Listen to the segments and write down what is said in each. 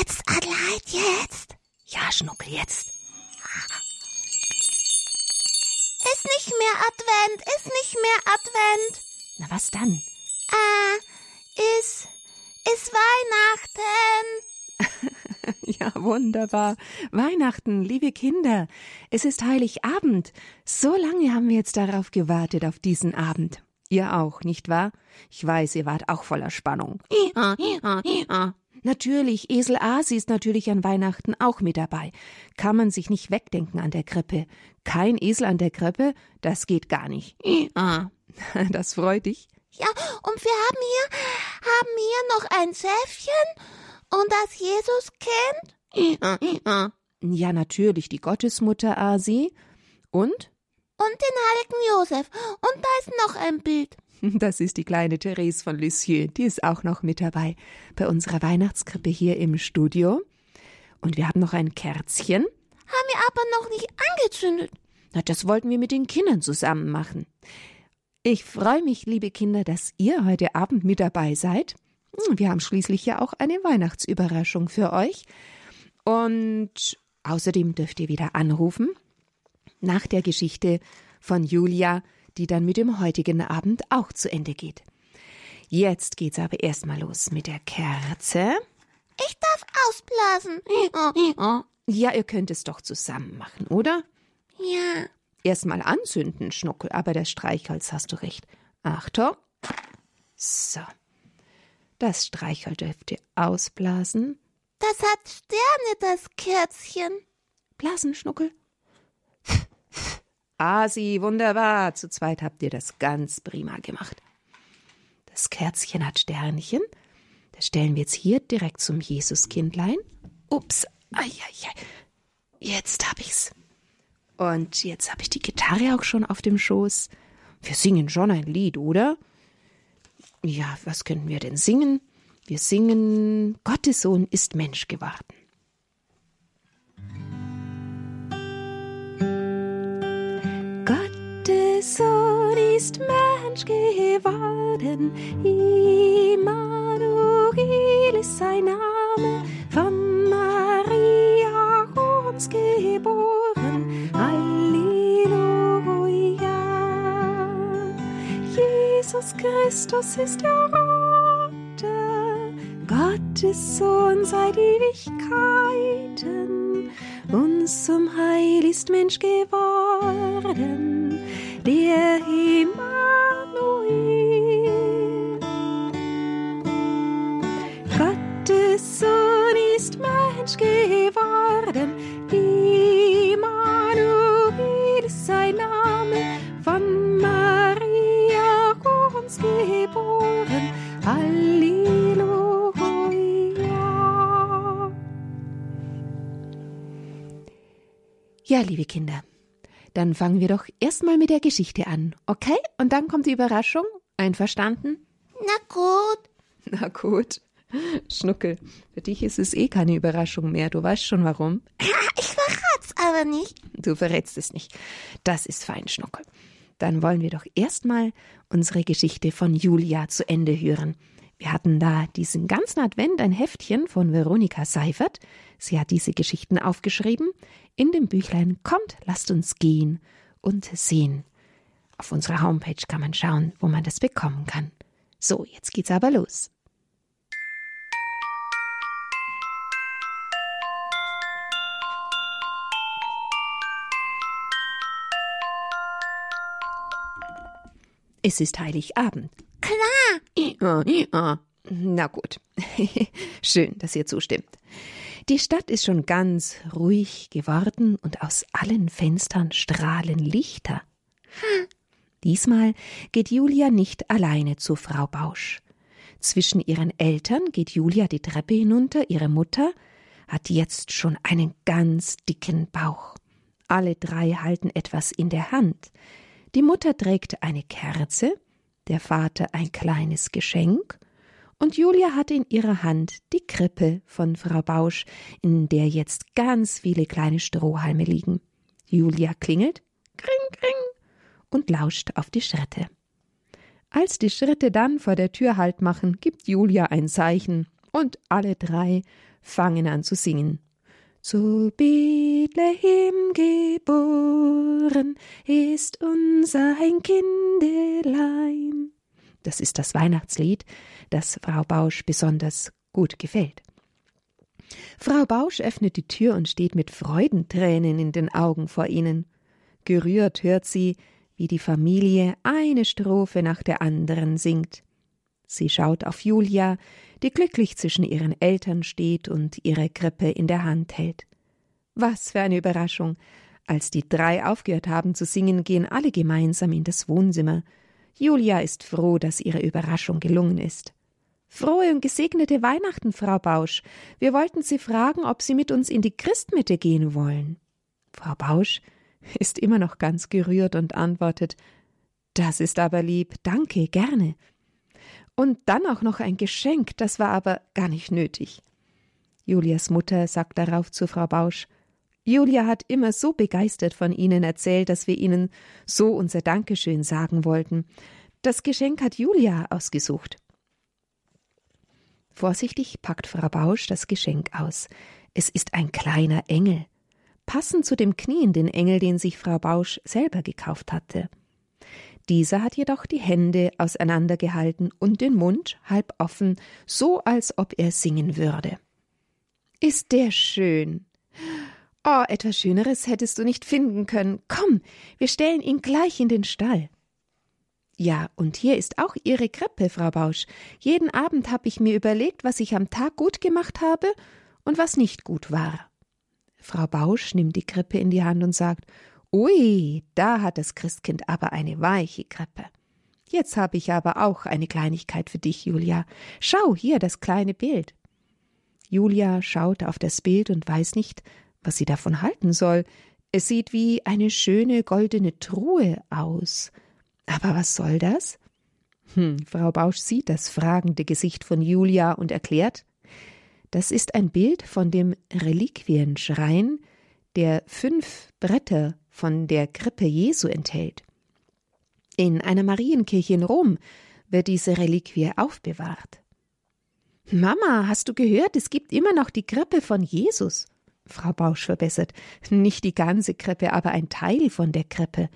Jetzt, Adelheid, jetzt. Ja, Schnuckel, jetzt. Ist nicht mehr Advent, ist nicht mehr Advent. Na, was dann? Ah, ist, ist Weihnachten. ja, wunderbar. Weihnachten, liebe Kinder. Es ist Heiligabend. So lange haben wir jetzt darauf gewartet, auf diesen Abend. Ihr auch, nicht wahr? Ich weiß, ihr wart auch voller Spannung. Natürlich, Esel Asi ist natürlich an Weihnachten auch mit dabei. Kann man sich nicht wegdenken an der Krippe. Kein Esel an der Krippe, das geht gar nicht. Ja. Das freut dich. Ja, und wir haben hier, haben hier noch ein Säfchen und das Jesuskind. Ja, natürlich, die Gottesmutter Asi. Und? Und den heiligen Josef. Und da ist noch ein Bild. Das ist die kleine Therese von Lisieux. Die ist auch noch mit dabei bei unserer Weihnachtskrippe hier im Studio. Und wir haben noch ein Kerzchen. Haben wir aber noch nicht angezündet. Na, das wollten wir mit den Kindern zusammen machen. Ich freue mich, liebe Kinder, dass ihr heute Abend mit dabei seid. Hm, wir haben schließlich ja auch eine Weihnachtsüberraschung für euch. Und außerdem dürft ihr wieder anrufen nach der Geschichte von Julia, die dann mit dem heutigen Abend auch zu Ende geht. Jetzt geht's aber erstmal los mit der Kerze. Ich darf ausblasen. Ja, ihr könnt es doch zusammen machen, oder? Ja. Erstmal anzünden, Schnuckel, aber das Streichholz hast du recht. Achtung. So. Das Streichholz dürft ihr ausblasen. Das hat Sterne, das Kerzchen. Blasen, Schnuckel. Asi, wunderbar. Zu zweit habt ihr das ganz prima gemacht. Das Kerzchen hat Sternchen. Das stellen wir jetzt hier direkt zum Jesuskindlein. Ups, ai, ai, ai. Jetzt hab ich's. Und jetzt hab ich die Gitarre auch schon auf dem Schoß. Wir singen schon ein Lied, oder? Ja, was könnten wir denn singen? Wir singen Gottes Sohn ist Mensch geworden. Sohn ist Mensch geworden, Immanuel ist sein Name, von Maria uns geboren, Halleluja. Jesus Christus ist der Rote, Gottes Sohn seit Ewigkeiten, uns zum Heil ist Mensch geworden, der Immanuel. Gottes Sohn ist Mensch geworden, Immanuel ist sein Name, von Maria uns geboren, Halleluja. Ja, liebe Kinder, dann fangen wir doch erstmal mit der Geschichte an, okay? Und dann kommt die Überraschung. Einverstanden? Na gut. Na gut. Schnuckel, für dich ist es eh keine Überraschung mehr. Du weißt schon warum. Ich verrat's aber nicht. Du verrätst es nicht. Das ist fein, Schnuckel. Dann wollen wir doch erstmal unsere Geschichte von Julia zu Ende hören. Wir hatten da diesen ganzen Advent ein Heftchen von Veronika Seifert. Sie hat diese Geschichten aufgeschrieben in dem Büchlein Kommt, lasst uns gehen und sehen. Auf unserer Homepage kann man schauen, wo man das bekommen kann. So, jetzt geht's aber los. Es ist Heiligabend. Klar. Na gut. Schön, dass ihr zustimmt. Die Stadt ist schon ganz ruhig geworden und aus allen Fenstern strahlen Lichter. Diesmal geht Julia nicht alleine zu Frau Bausch. Zwischen ihren Eltern geht Julia die Treppe hinunter, ihre Mutter hat jetzt schon einen ganz dicken Bauch. Alle drei halten etwas in der Hand. Die Mutter trägt eine Kerze, der Vater ein kleines Geschenk, und Julia hat in ihrer Hand die Krippe von Frau Bausch, in der jetzt ganz viele kleine Strohhalme liegen. Julia klingelt, kring, kring, und lauscht auf die Schritte. Als die Schritte dann vor der Tür Halt machen, gibt Julia ein Zeichen Und alle drei fangen an zu singen. Zu Bethlehem geboren ist unser ein Kindelein. Das ist das Weihnachtslied, das Frau Bausch besonders gut gefällt. Frau Bausch öffnet die Tür und steht mit Freudentränen in den Augen vor ihnen. Gerührt hört sie, wie die Familie eine Strophe nach der anderen singt. Sie schaut auf Julia, die glücklich zwischen ihren Eltern steht und ihre Krippe in der Hand hält. Was für eine Überraschung! Als die drei aufgehört haben zu singen, gehen alle gemeinsam in das Wohnzimmer. Julia ist froh, dass ihre Überraschung gelungen ist. Frohe und gesegnete Weihnachten, Frau Bausch. Wir wollten Sie fragen, ob Sie mit uns in die Christmitte gehen wollen. Frau Bausch ist immer noch ganz gerührt und antwortet Das ist aber lieb, danke, gerne. Und dann auch noch ein Geschenk, das war aber gar nicht nötig. Julias Mutter sagt darauf zu Frau Bausch Julia hat immer so begeistert von Ihnen erzählt, dass wir Ihnen so unser Dankeschön sagen wollten. Das Geschenk hat Julia ausgesucht. Vorsichtig packt Frau Bausch das Geschenk aus. Es ist ein kleiner Engel, passend zu dem knienden Engel, den sich Frau Bausch selber gekauft hatte. Dieser hat jedoch die Hände auseinandergehalten und den Mund halb offen, so als ob er singen würde. Ist der schön? Oh, etwas Schöneres hättest du nicht finden können. Komm, wir stellen ihn gleich in den Stall. Ja, und hier ist auch Ihre Krippe, Frau Bausch. Jeden Abend habe ich mir überlegt, was ich am Tag gut gemacht habe und was nicht gut war. Frau Bausch nimmt die Krippe in die Hand und sagt Ui, da hat das Christkind aber eine weiche Krippe. Jetzt habe ich aber auch eine Kleinigkeit für dich, Julia. Schau hier das kleine Bild. Julia schaut auf das Bild und weiß nicht, was sie davon halten soll. Es sieht wie eine schöne goldene Truhe aus. Aber was soll das? Hm, Frau Bausch sieht das fragende Gesicht von Julia und erklärt, das ist ein Bild von dem Reliquienschrein, der fünf Bretter von der Krippe Jesu enthält. In einer Marienkirche in Rom wird diese Reliquie aufbewahrt. Mama, hast du gehört, es gibt immer noch die Krippe von Jesus? Frau Bausch verbessert. Nicht die ganze Krippe, aber ein Teil von der Krippe.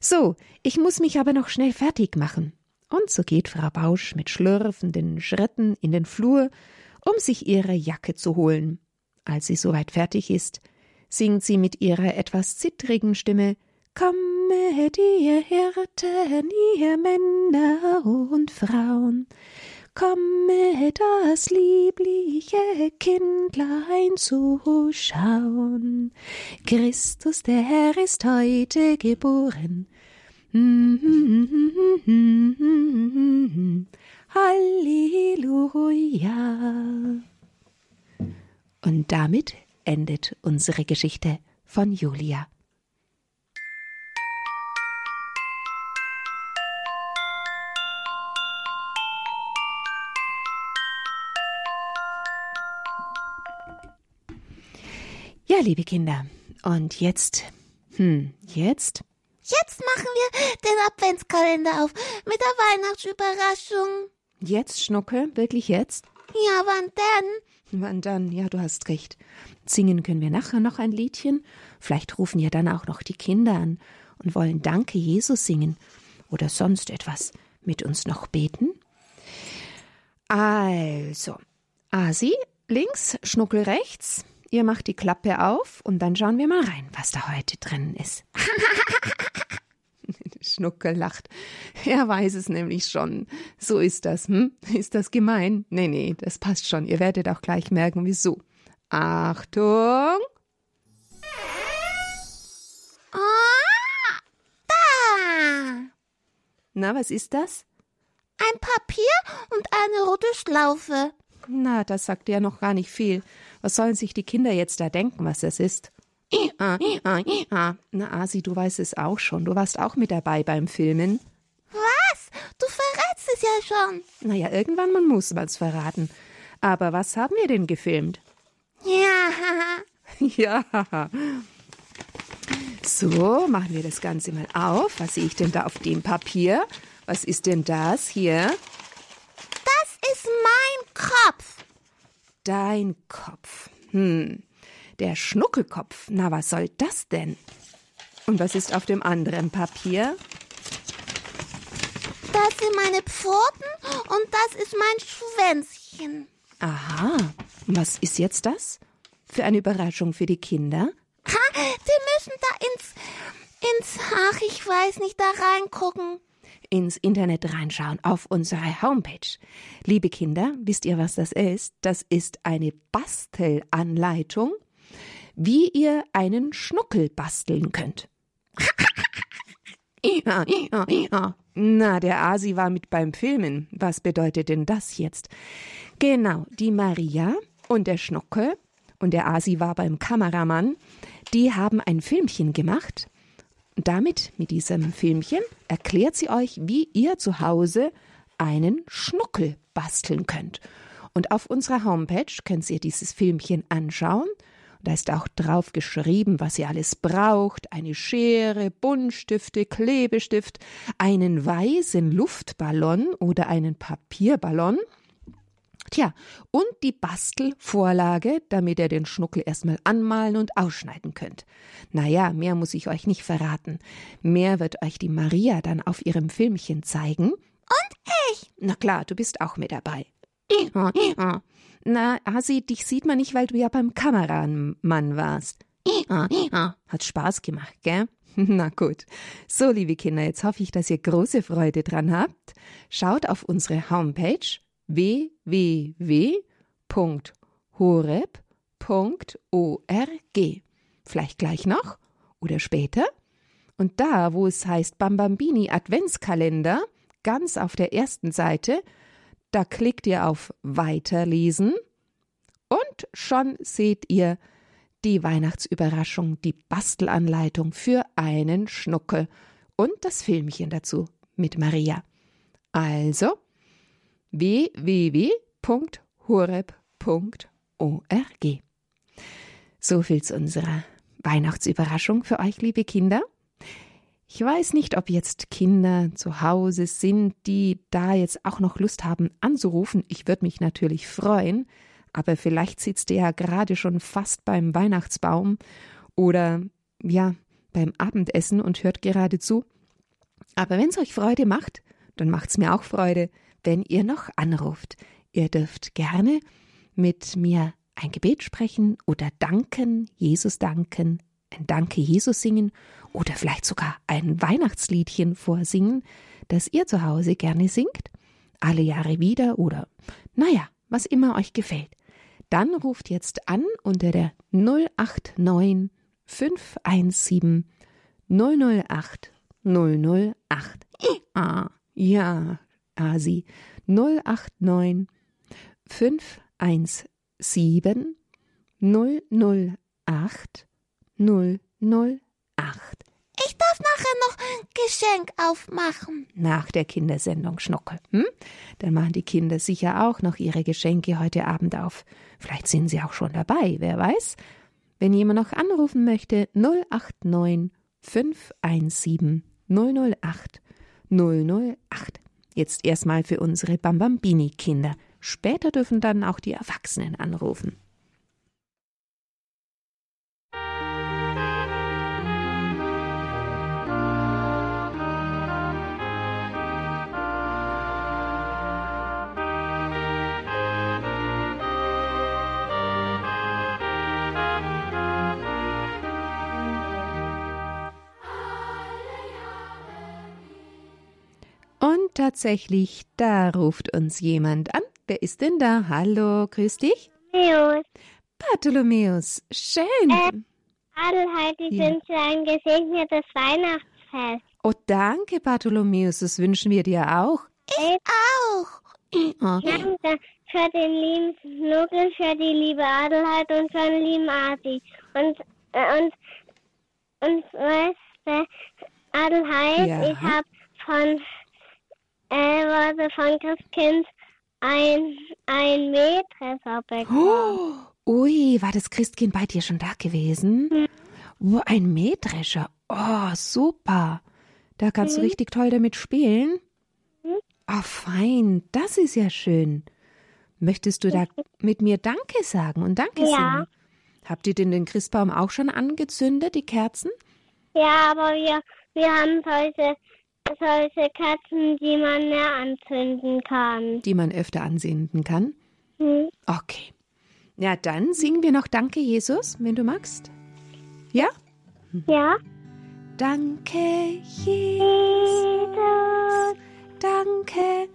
So, ich muss mich aber noch schnell fertig machen. Und so geht Frau Bausch mit schlürfenden Schritten in den Flur, um sich ihre Jacke zu holen. Als sie soweit fertig ist, singt sie mit ihrer etwas zittrigen Stimme Kommet, ihr Hirten, ihr Männer und Frauen, kommet das liebliche Kindlein zu schauen. Christus der Herr ist heute geboren. Halleluja. Und damit endet unsere Geschichte von Julia. Ja, liebe Kinder, und jetzt, hm, jetzt? Jetzt machen wir den Adventskalender auf mit der Weihnachtsüberraschung. Jetzt, Schnucke, wirklich jetzt? Ja, wann denn? Wann dann? Ja, du hast recht. Singen können wir nachher noch ein Liedchen. Vielleicht rufen ja dann auch noch die Kinder an und wollen Danke Jesus singen oder sonst etwas mit uns noch beten. Also, Asi links, Schnuckel rechts. Ihr macht die Klappe auf und dann schauen wir mal rein, was da heute drin ist. Schnuckel lacht. Er weiß es nämlich schon. So ist das, hm? Ist das gemein? Nee, nee, das passt schon. Ihr werdet auch gleich merken, wieso. Achtung! Ah! Na, was ist das? Ein Papier und eine rote Schlaufe. Na, das sagt ja noch gar nicht viel. Was sollen sich die Kinder jetzt da denken, was das ist? Na, Asi, du weißt es auch schon. Du warst auch mit dabei beim Filmen. Was? Du verrätst es ja schon. Naja, irgendwann man muss man's verraten. Aber was haben wir denn gefilmt? Ja. ja. So, machen wir das Ganze mal auf. Was sehe ich denn da auf dem Papier? Was ist denn das hier? Das ist mein Kopf. Dein Kopf. Hm, der Schnuckelkopf. Na, was soll das denn? Und was ist auf dem anderen Papier? Das sind meine Pfoten und das ist mein Schwänzchen. Aha. Was ist jetzt das? Für eine Überraschung für die Kinder? Ha, Sie müssen da ins, ins, ach, ich weiß nicht, da reingucken. Ins Internet reinschauen auf unsere Homepage. Liebe Kinder, wisst ihr, was das ist? Das ist eine Bastelanleitung, wie ihr einen Schnuckel basteln könnt. Na, der Asi war mit beim Filmen. Was bedeutet denn das jetzt? Genau, die Maria und der Schnuckel und der Asi war beim Kameramann. Die haben ein Filmchen gemacht. Damit, mit diesem Filmchen, erklärt sie euch, wie ihr zu Hause einen Schnuckel basteln könnt. Und auf unserer Homepage könnt ihr dieses Filmchen anschauen da ist auch drauf geschrieben, was ihr alles braucht. Eine Schere, Buntstifte, Klebestift, einen weißen Luftballon oder einen Papierballon. Tja, und die Bastelvorlage, damit ihr den Schnuckel erstmal anmalen und ausschneiden könnt. Naja, mehr muss ich euch nicht verraten. Mehr wird euch die Maria dann auf ihrem Filmchen zeigen. Und ich? Na klar, du bist auch mit dabei. Na, Hasi, dich sieht man nicht, weil du ja beim Kameramann warst. Hat Spaß gemacht, gell? Na gut. So, liebe Kinder, jetzt hoffe ich, dass ihr große Freude dran habt. Schaut auf unsere Homepage www.horeb.org. Vielleicht gleich noch oder später. Und da, wo es heißt Bambambini Adventskalender, ganz auf der ersten Seite, da klickt ihr auf Weiterlesen und schon seht ihr die Weihnachtsüberraschung, die Bastelanleitung für einen Schnuckel und das Filmchen dazu mit Maria. Also www.horeb.org. So viel zu unserer Weihnachtsüberraschung für euch, liebe Kinder. Ich weiß nicht, ob jetzt Kinder zu Hause sind, die da jetzt auch noch Lust haben anzurufen. Ich würde mich natürlich freuen, aber vielleicht sitzt ihr ja gerade schon fast beim Weihnachtsbaum oder ja, beim Abendessen und hört gerade zu. Aber wenn es euch Freude macht, dann macht es mir auch Freude, wenn ihr noch anruft. Ihr dürft gerne mit mir ein Gebet sprechen oder danken, Jesus danken, ein Danke Jesus singen oder vielleicht sogar ein Weihnachtsliedchen vorsingen, das ihr zu Hause gerne singt, alle Jahre wieder oder naja, was immer euch gefällt. Dann ruft jetzt an unter der 089 517 008 008. Ah, ja, Asi. 089 517 008 008. Ich darf nachher noch ein Geschenk aufmachen. Nach der Kindersendung Schnuckel. Hm? Dann machen die Kinder sicher auch noch ihre Geschenke heute Abend auf. Vielleicht sind sie auch schon dabei, wer weiß. Wenn jemand noch anrufen möchte, 089 517 008 008. Jetzt erstmal für unsere Bambambini-Kinder. Später dürfen dann auch die Erwachsenen anrufen. Tatsächlich, da ruft uns jemand an. Wer ist denn da? Hallo, grüß dich. Bartholomäus. Bartholomäus, schön. Äh, Adelheid, ich Ja. wünsche ein gesegnetes Weihnachtsfest. Oh, danke, Bartholomäus, das wünschen wir dir auch. Ich Auch. Oh, danke für den lieben Schnuckel, für die liebe Adelheid und für den lieben Adi. Und, äh, und, und weißt du, Adelheid, Ja. ich habe von, äh, warte, von Christkind ein, ein Mähdresser bekommen. Oh, ui, war das Christkind bei dir schon da gewesen? Oh, ein Mähdrescher. Oh, super. Da kannst du richtig toll damit spielen. Mhm. Oh, fein. Das ist ja schön. Möchtest du da mit mir Danke sagen und Danke Ja. singen? Habt ihr denn den Christbaum auch schon angezündet, die Kerzen? Ja, aber wir, wir haben solche, solche Kerzen, die man mehr anzünden kann. Die man öfter ansenden kann? Hm. Okay. Ja, dann singen wir noch Danke, Jesus, wenn du magst. Ja? Ja? Danke. Jesus, Danke,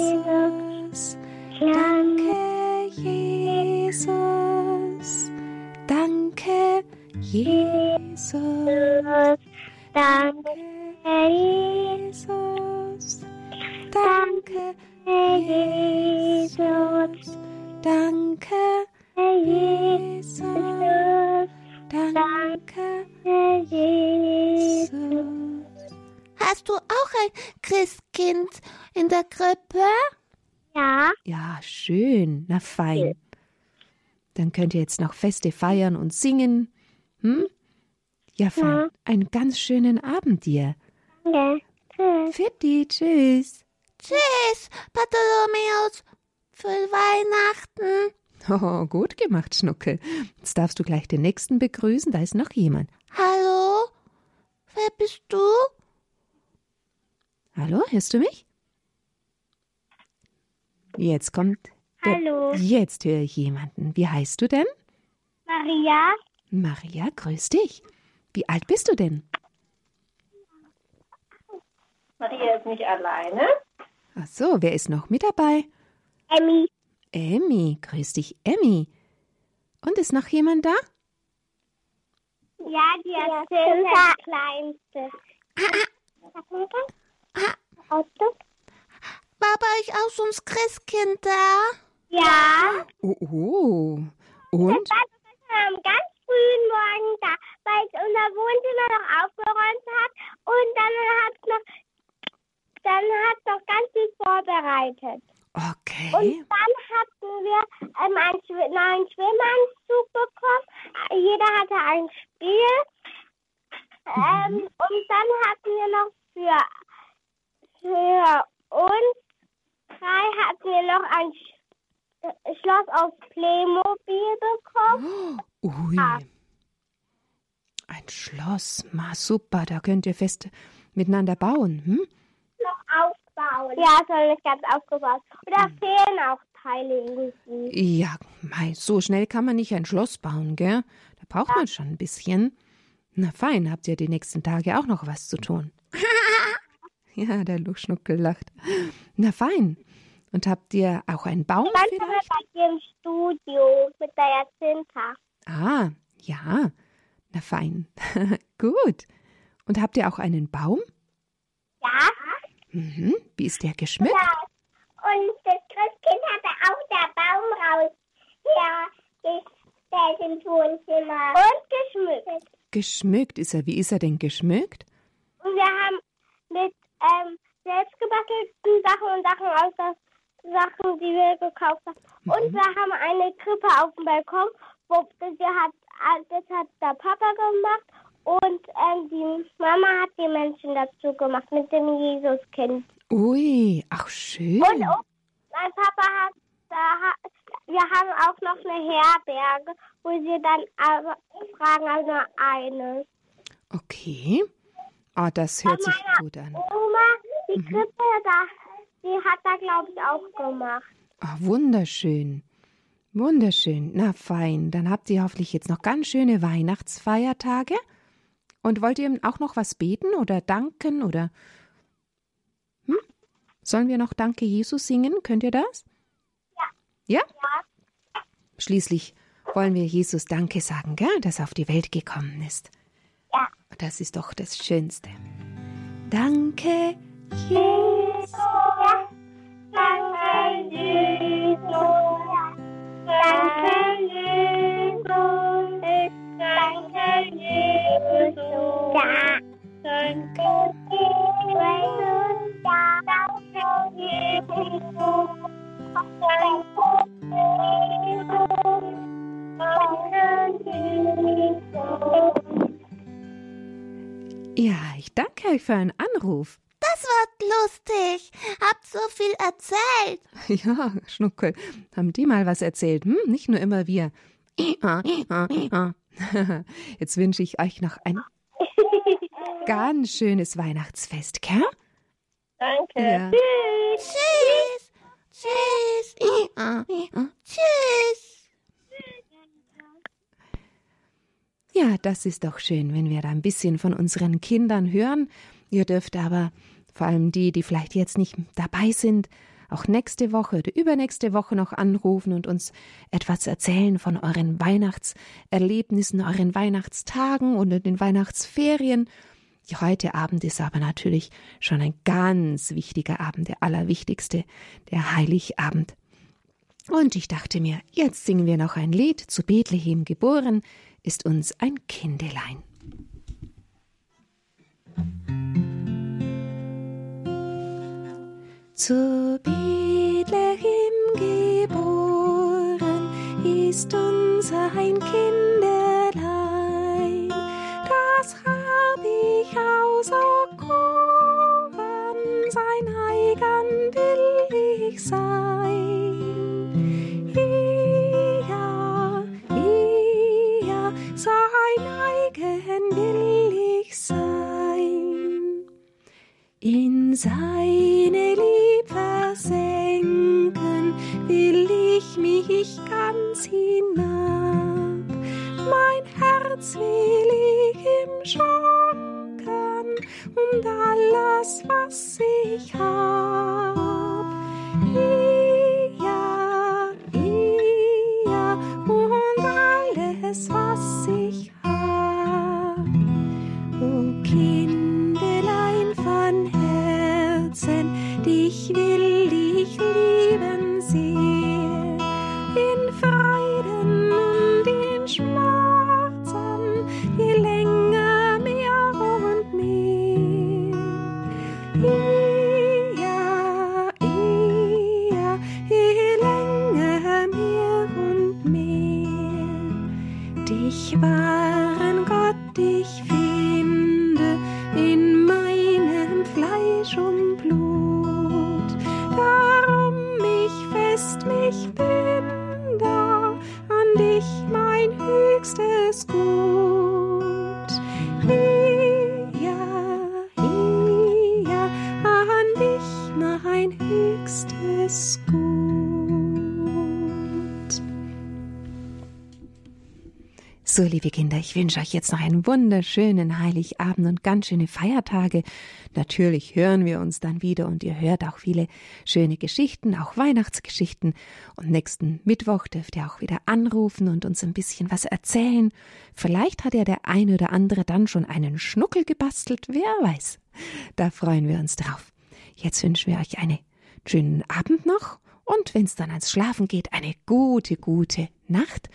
Jesus, Danke, Jesus. Danke, Jesus. Na fein. Dann könnt ihr jetzt noch Feste feiern und singen. Hm? Ja, fein. Ja. Einen ganz schönen Abend dir. danke. Tschüss. Fitti, tschüss. Tschüss, Bartholomäus. Für Weihnachten. Oh, gut gemacht, Schnuckel. Jetzt darfst du gleich den nächsten begrüßen. Da ist noch jemand. Hallo? Wer bist du? Hallo, hörst du mich? Jetzt kommt. Hallo. Jetzt höre ich jemanden. Wie heißt du denn? Maria, Maria, grüß dich. Wie alt bist du denn? Maria ist nicht alleine. Ach so, wer ist noch mit dabei? Emmy, Emmy, grüß dich, Emmy. Und ist noch jemand da? ja, die ist der kleinste. Auto? War bei euch auch so ein Christkind da? Ja. Oh, oh. Und? Am ganz frühen Morgen da, weil es unser Wohnzimmer noch aufgeräumt hat und dann hat noch dann hat noch ganz viel vorbereitet. Okay. Und dann hatten wir ähm, einen neuen Schwimmanzug bekommen. Jeder hatte ein Spiel. Ähm, und dann hatten wir noch für, für uns drei hatten wir noch ein Sch äh, Schloss aus Playmobil bekommen. Ui. Ein Ma, super, da könnt ihr fest miteinander bauen. Hm? Noch aufbauen. Ja, noch nicht ganz aufgebaut. Und da fehlen auch Teile irgendwie. Ja, mei, so schnell kann man nicht ein Schloss bauen, gell? Da braucht man schon ein bisschen. Na fein, habt ihr die nächsten Tage auch noch was zu tun. ja, der Luschnuckel lacht. Na fein. Und habt ihr auch einen Baum wir vielleicht? bei dir im Studio mit der Jacinta. Ah, ja. Na fein. Gut. Und habt ihr auch einen Baum? Ja. Mhm. Wie ist der geschmückt? Ja. Und das Christkind hatte auch der Baum raus. Ja, gestellt ins Wohnzimmer. Und geschmückt. Geschmückt ist er. Wie ist er denn geschmückt? Und wir haben mit ähm, selbstgebastelten Sachen und Sachen aus der Sachen, die wir gekauft haben. Und wir haben eine Krippe auf dem Balkon, wo das hat, das hat der Papa gemacht. Und ähm, die Mama hat die Menschen dazu gemacht mit dem Jesuskind. Ui, ach schön. Und auch mein Papa hat, da hat, wir haben auch noch eine Herberge, wo sie dann aber fragen, also nur eine. Okay. Ah, das hört sich gut an. Oma, die Krippe, da, die hat da, glaube ich, auch gemacht. Ah, wunderschön. Wunderschön. Na fein. Dann habt ihr hoffentlich jetzt noch ganz schöne Weihnachtsfeiertage. Und wollt ihr auch noch was beten oder danken oder hm? Sollen wir noch Danke Jesus singen? Könnt ihr das? Ja. Ja? Schließlich wollen wir Jesus Danke sagen, gell, dass er auf die Welt gekommen ist. Ja. Das ist doch das Schönste. Danke, Jesus. Danke, Jesus. Danke, Jesus. Erzählt. Ja, Schnuckel, haben die mal was erzählt? Hm? Nicht nur immer wir. Jetzt wünsche ich euch noch ein ganz schönes Weihnachtsfest, gell? Danke. Ja. Tschüss. Tschüss. Tschüss. Ja, das ist doch schön, wenn wir da ein bisschen von unseren Kindern hören. Ihr dürft aber, vor allem die, die vielleicht jetzt nicht dabei sind, auch nächste Woche oder übernächste Woche noch anrufen und uns etwas erzählen von euren Weihnachtserlebnissen, euren Weihnachtstagen oder den Weihnachtsferien. Heute Abend ist aber natürlich schon ein ganz wichtiger Abend, der allerwichtigste, der Heiligabend. Und ich dachte mir, jetzt singen wir noch ein Lied zu Bethlehem geboren, ist uns ein Kindelein. Zu Bethlehem geboren ist uns ein Kinderlein, das hab ich auserkoren, lieben So, liebe Kinder, ich wünsche euch jetzt noch einen wunderschönen Heiligabend und ganz schöne Feiertage. Natürlich hören wir uns dann wieder und ihr hört auch viele schöne Geschichten, auch Weihnachtsgeschichten. Und nächsten Mittwoch dürft ihr auch wieder anrufen und uns ein bisschen was erzählen. Vielleicht hat ja der eine oder andere dann schon einen Schnuckel gebastelt, wer weiß. Da freuen wir uns drauf. Jetzt wünschen wir euch einen schönen Abend noch und wenn es dann ans Schlafen geht, eine gute, gute Nacht.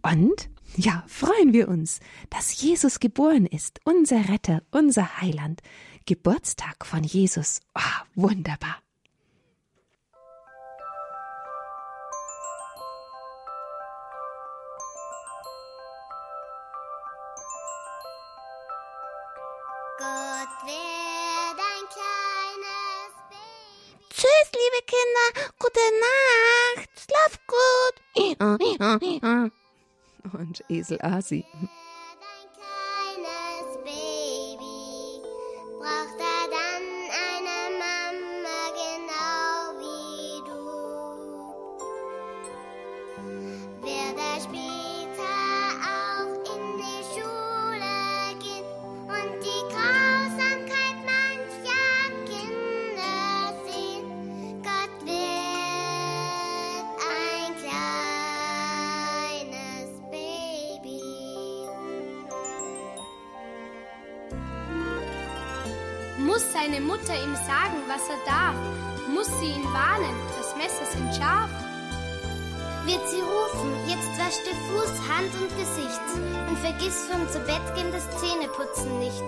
Und ja, freuen wir uns, dass Jesus geboren ist, unser Retter, unser Heiland. Geburtstag von Jesus. Ah, wunderbar. Gott wird ein kleines Baby. Tschüss, liebe Kinder. Gute Nacht. Schlaf gut. Und Esel Asi. Sagen, was er darf? Muss sie ihn warnen, das Messer sind scharf? Wird sie rufen, jetzt wasch dir Fuß, Hand und Gesicht und vergiss vom Zubettgehen das Zähneputzen nicht.